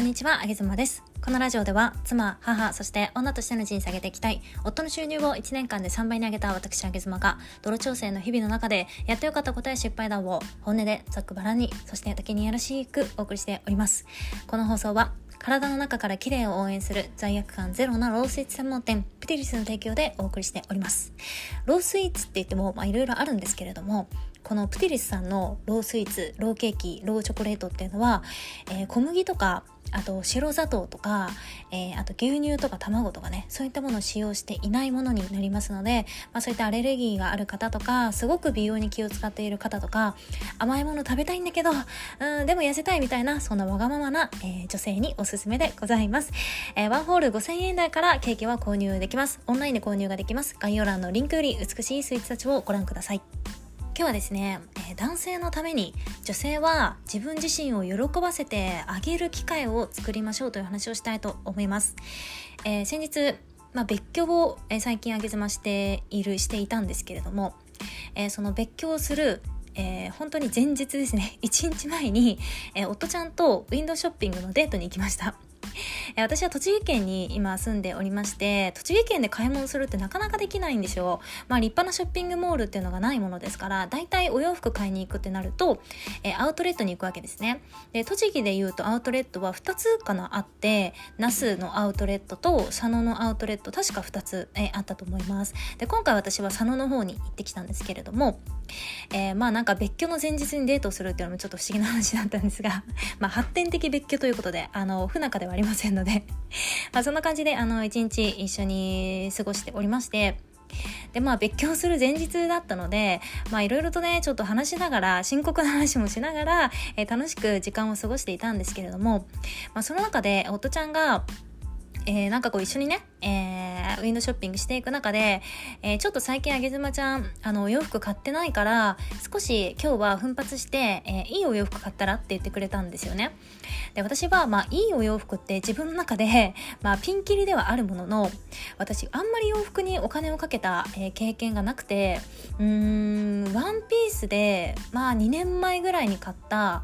こんにちは、あげずまです。このラジオでは、妻、母、そして女としての人生を上げていきたい、夫の収入を1年間で3倍に上げた私、あげずまが、泥調整の日々の中で、やってよかった答え失敗談を、本音でざっくばらに、そして時にやらしくお送りしております。この放送は、体の中から綺麗を応援する罪悪感ゼロなロースイーツ専門店プティリスの提供でお送りしておりますロースイーツって言ってもまあいろいろあるんですけれどもこのプティリスさんのロースイーツローケーキローチョコレートっていうのは、えー、小麦とかあと白砂糖とか、えー、あと牛乳とか卵とかねそういったものを使用していないものになりますので、まあ、そういったアレルギーがある方とかすごく美容に気を使っている方とか甘いもの食べたいんだけどうんでも痩せたいみたいなそんなわがままな、えー、女性におすすめでございます、えー、ワンホール5000円台からケーキは購入できます。オンラインで購入ができます。概要欄のリンクより美しいスイーツたちをご覧ください。今日はですね、えー、男性のために女性は自分自身を喜ばせてあげる機会を作りましょうという話をしたいと思います。えー、先日、まあ、別居を、え、最近挙げずましているしていたんですけれども、えー、その別居をするえー、本当に前日ですね 1日前に、えー、夫ちゃんとウィンドウショッピングのデートに行きましたえ私は栃木県に今住んでおりまして栃木県で買い物するってなかなかできないんですよ。まあ立派なショッピングモールっていうのがないものですからだいたいお洋服買いに行くってなると、え、アウトレットに行くわけですね。で栃木でいうとアウトレットは2つかなあって那須のアウトレットと佐野のアウトレット確か2つ、え、あったと思います。で今回私は佐野の方に行ってきたんですけれどもえー、まあなんか別居の前日にデートするっていうのもちょっと不思議な話だったんですが まあ発展的別居ということであの不仲ではありまませんので。まあそんな感じであの一日一緒に過ごしておりまして。でまあ別居する前日だったのでまあいろいろとねちょっと話しながら深刻な話もしながら、えー、楽しく時間を過ごしていたんですけれども、まあ、その中で夫ちゃんがえー、なんかこう一緒にね、えー、ウィンドショッピングしていく中で、えー、ちょっと最近あげずまちゃん、あの、お洋服買ってないから、少し今日は奮発して、えいいお洋服買ったらって言ってくれたんですよね。で、私は、まあ、いいお洋服って自分の中で、まあ、ピンキリではあるものの、私、あんまり洋服にお金をかけた、え経験がなくて、うーん、ワンピースで、まあ、2年前ぐらいに買った、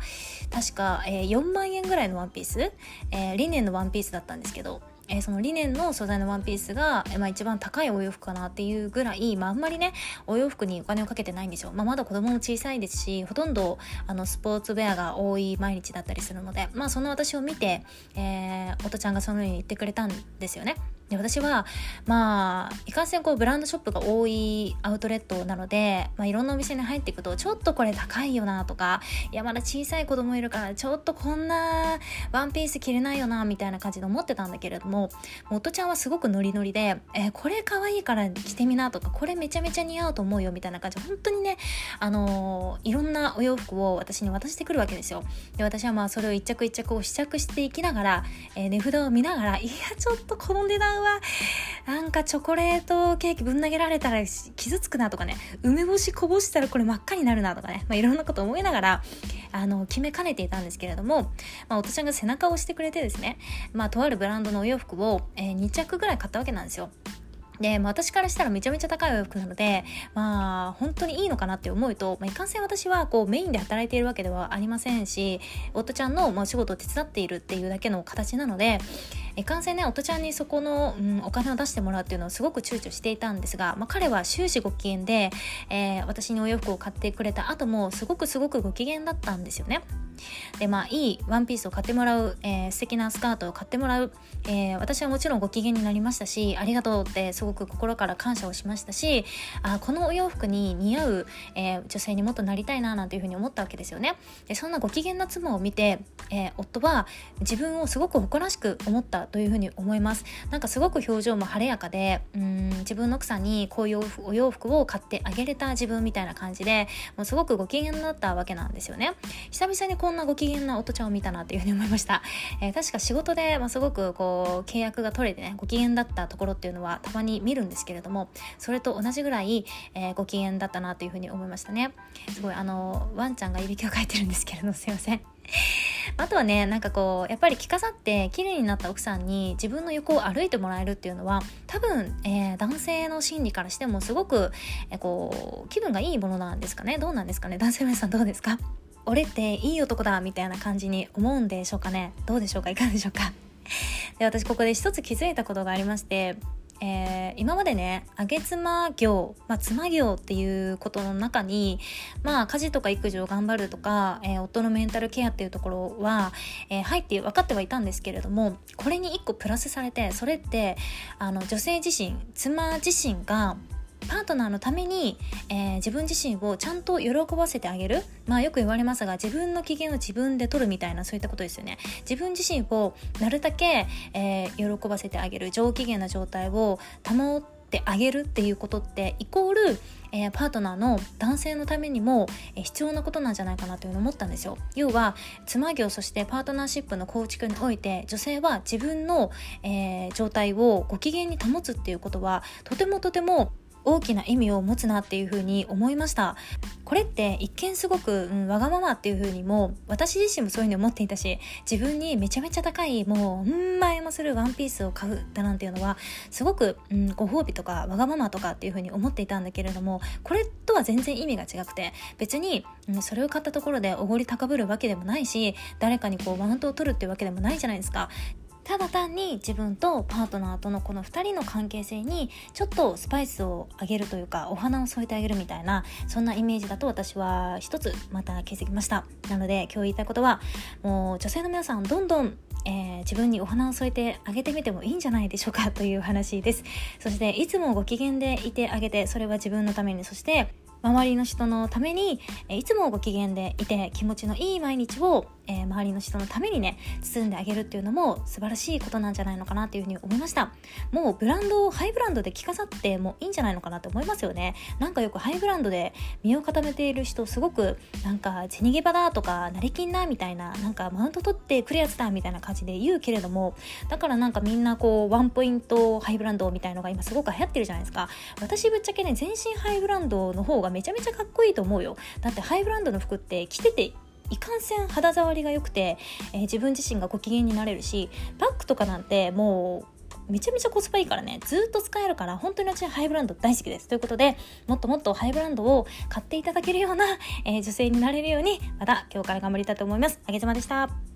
確か、え4万円ぐらいのワンピース、えリネンのワンピースだったんですけど、えー、そのリネンの素材のワンピースが、え、まあ、一番高いお洋服かなっていうぐらい、まあ、あんまりねお洋服にお金をかけてないんですよ、まあ、まだ子供も小さいですしほとんどあのスポーツウェアが多い毎日だったりするので、まあ、その私を見て、えー、おとちゃんがそのように言ってくれたんですよね。で私はまあいかんせんこうブランドショップが多いアウトレットなので、まあ、いろんなお店に入っていくとちょっとこれ高いよなとかいやまだ小さい子供いるからちょっとこんなワンピース着れないよなみたいな感じで思ってたんだけれども元ちゃんはすごくノリノリで、えー、これ可愛いから着てみなとかこれめちゃめちゃ似合うと思うよみたいな感じで本当にねあのー、いろんなお洋服を私に渡してくるわけですよ。で私はまあそれを一着一着を試着していきながら、えー、値札を見ながらいやちょっとこの値段はなんかチョコレートケーキぶん投げられたら傷つくなとかね梅干しこぼしたらこれ真っ赤になるなとかね、まあ、いろんなこと思いながらあの決めかねていたんですけれども、まあ、おとちゃんが背中を押してくれてですね、まあ、とあるブランドのお洋服を、えー、2着ぐらい買ったわけなんですよ。で、まあ、私からしたらめちゃめちゃ高いお洋服なので、まあ、本当にいいのかなって思うと、まあ、いかんせん私はこうメインで働いているわけではありませんし、夫ちゃんの、まあ、仕事を手伝っているっていうだけの形なので、いかんせんね、夫ちゃんにそこの、うん、お金を出してもらうっていうのをすごく躊躇していたんですが、まあ、彼は終始ご機嫌で、えー、私にお洋服を買ってくれた後もすごくすごくご機嫌だったんですよね。でまあいいワンピースを買ってもらう、えー、素敵なスカートを買ってもらう、えー、私はもちろんご機嫌になりましたしありがとうってすごく心から感謝をしましたしあこのお洋服に似合う、えー、女性にもっとなりたいななんていうふうに思ったわけですよね。でそんなご機嫌な妻を見て、え夫は自分をすごく誇らしく思ったというふうに思います。なんかすごく表情も晴れやかでうん自分の奥さんにこういうお洋服を買ってあげれた自分みたいな感じでもうすごくご機嫌だったわけなんですよね。久々にこんなご機嫌な音ちゃんを見たなというふうに思いました、えー、確か仕事で、まあ、すごくこう契約が取れてねご機嫌だったところっていうのはたまに見るんですけれどもそれと同じぐらい、えー、ご機嫌だったなというふうに思いましたね。すごいあのワンちゃんがいびきをかいてるんですけれどもすいません。あとはねなんかこうやっぱり着飾って綺麗になった奥さんに自分の横を歩いてもらえるっていうのは多分、えー、男性の心理からしてもすごく、えー、こう気分がいいものなんですかね。どうなんですかね。男性の皆さんどうですか？俺っていい男だみたいな感じに思うんでしょうかね。どうでしょうか？いかがでしょうか？で私ここで一つ気づいたことがありましてえー、今までねあげ妻業、まあ、妻業っていうことの中に、まあ、家事とか育児を頑張るとか、えー、夫のメンタルケアっていうところは、えー、入って分かってはいたんですけれどもこれに1個プラスされてそれってあの女性自身妻自身がパートナーのために、えー、自分自身をちゃんと喜ばせてあげる。まあよく言われますが自分の機嫌を自分で取るみたいなそういったことですよね。自分自身をなるだけ、えー、喜ばせてあげる。上機嫌な状態を保ってあげるっていうことってイコール、えー、パートナーの男性のためにも、えー、必要なことなんじゃないかなというのを思ったんですよ。要は妻業そしてパートナーシップの構築において女性は自分の、えー、状態をご機嫌に保つっていうことはとてもとても大きな意味を持つなっていうふうに思いました。これって一見すごく、うん、わがままっていうふうにも私自身もそういうふうに思っていたし自分にめちゃめちゃ高いもううん前もするワンピースを買うだなんていうのはすごく、うん、ご褒美とかわがままとかっていうふうに思っていたんだけれどもこれとは全然意味が違くて別に、うん、それを買ったところでおごり高ぶるわけでもないし誰かにこうマウントを取るっていうわけでもないじゃないですか。ただ単に自分とパートナーとのこの2人の関係性にちょっとスパイスをあげるというかお花を添えてあげるみたいなそんなイメージだと私は一つまた気づきました。なので今日言いたいことはもう女性の皆さんどんどんえー、自分にお花を添えてあげてみてもいいんじゃないでしょうかという話です。そしていつもご機嫌でいてあげてそれは自分のためにそして周りの人のためにいつもご機嫌でいて気持ちのいい毎日をえー、周りの人のためにね包んであげるっていうのも素晴らしいことなんじゃないのかなっていうふうに思いました。もうブランドをハイブランドで着飾ってもいいんじゃないのかなって思いますよね。なんかよくハイブランドで身を固めている人すごくなんか銭ゲバだとか成金だみたいななんかマウント取ってくるやつだみたいな感じで言うけれどもだからなんかみんなこうワンポイントハイブランドみたいのが今すごく流行ってるじゃないですか。私ぶっちゃけね全身ハイブランドの方がめちゃめちゃかっこいいと思うよ。だってハイブランドの服って着てていかんせん肌触りが良くて、えー、自分自身がご機嫌になれるしバッグとかなんてもうめちゃめちゃコスパいいからね。ずっと使えるから本当に私はハイブランド大好きです。ということでもっともっとハイブランドを買っていただけるような、えー、女性になれるようにまた今日から頑張りたいと思います。あげでした。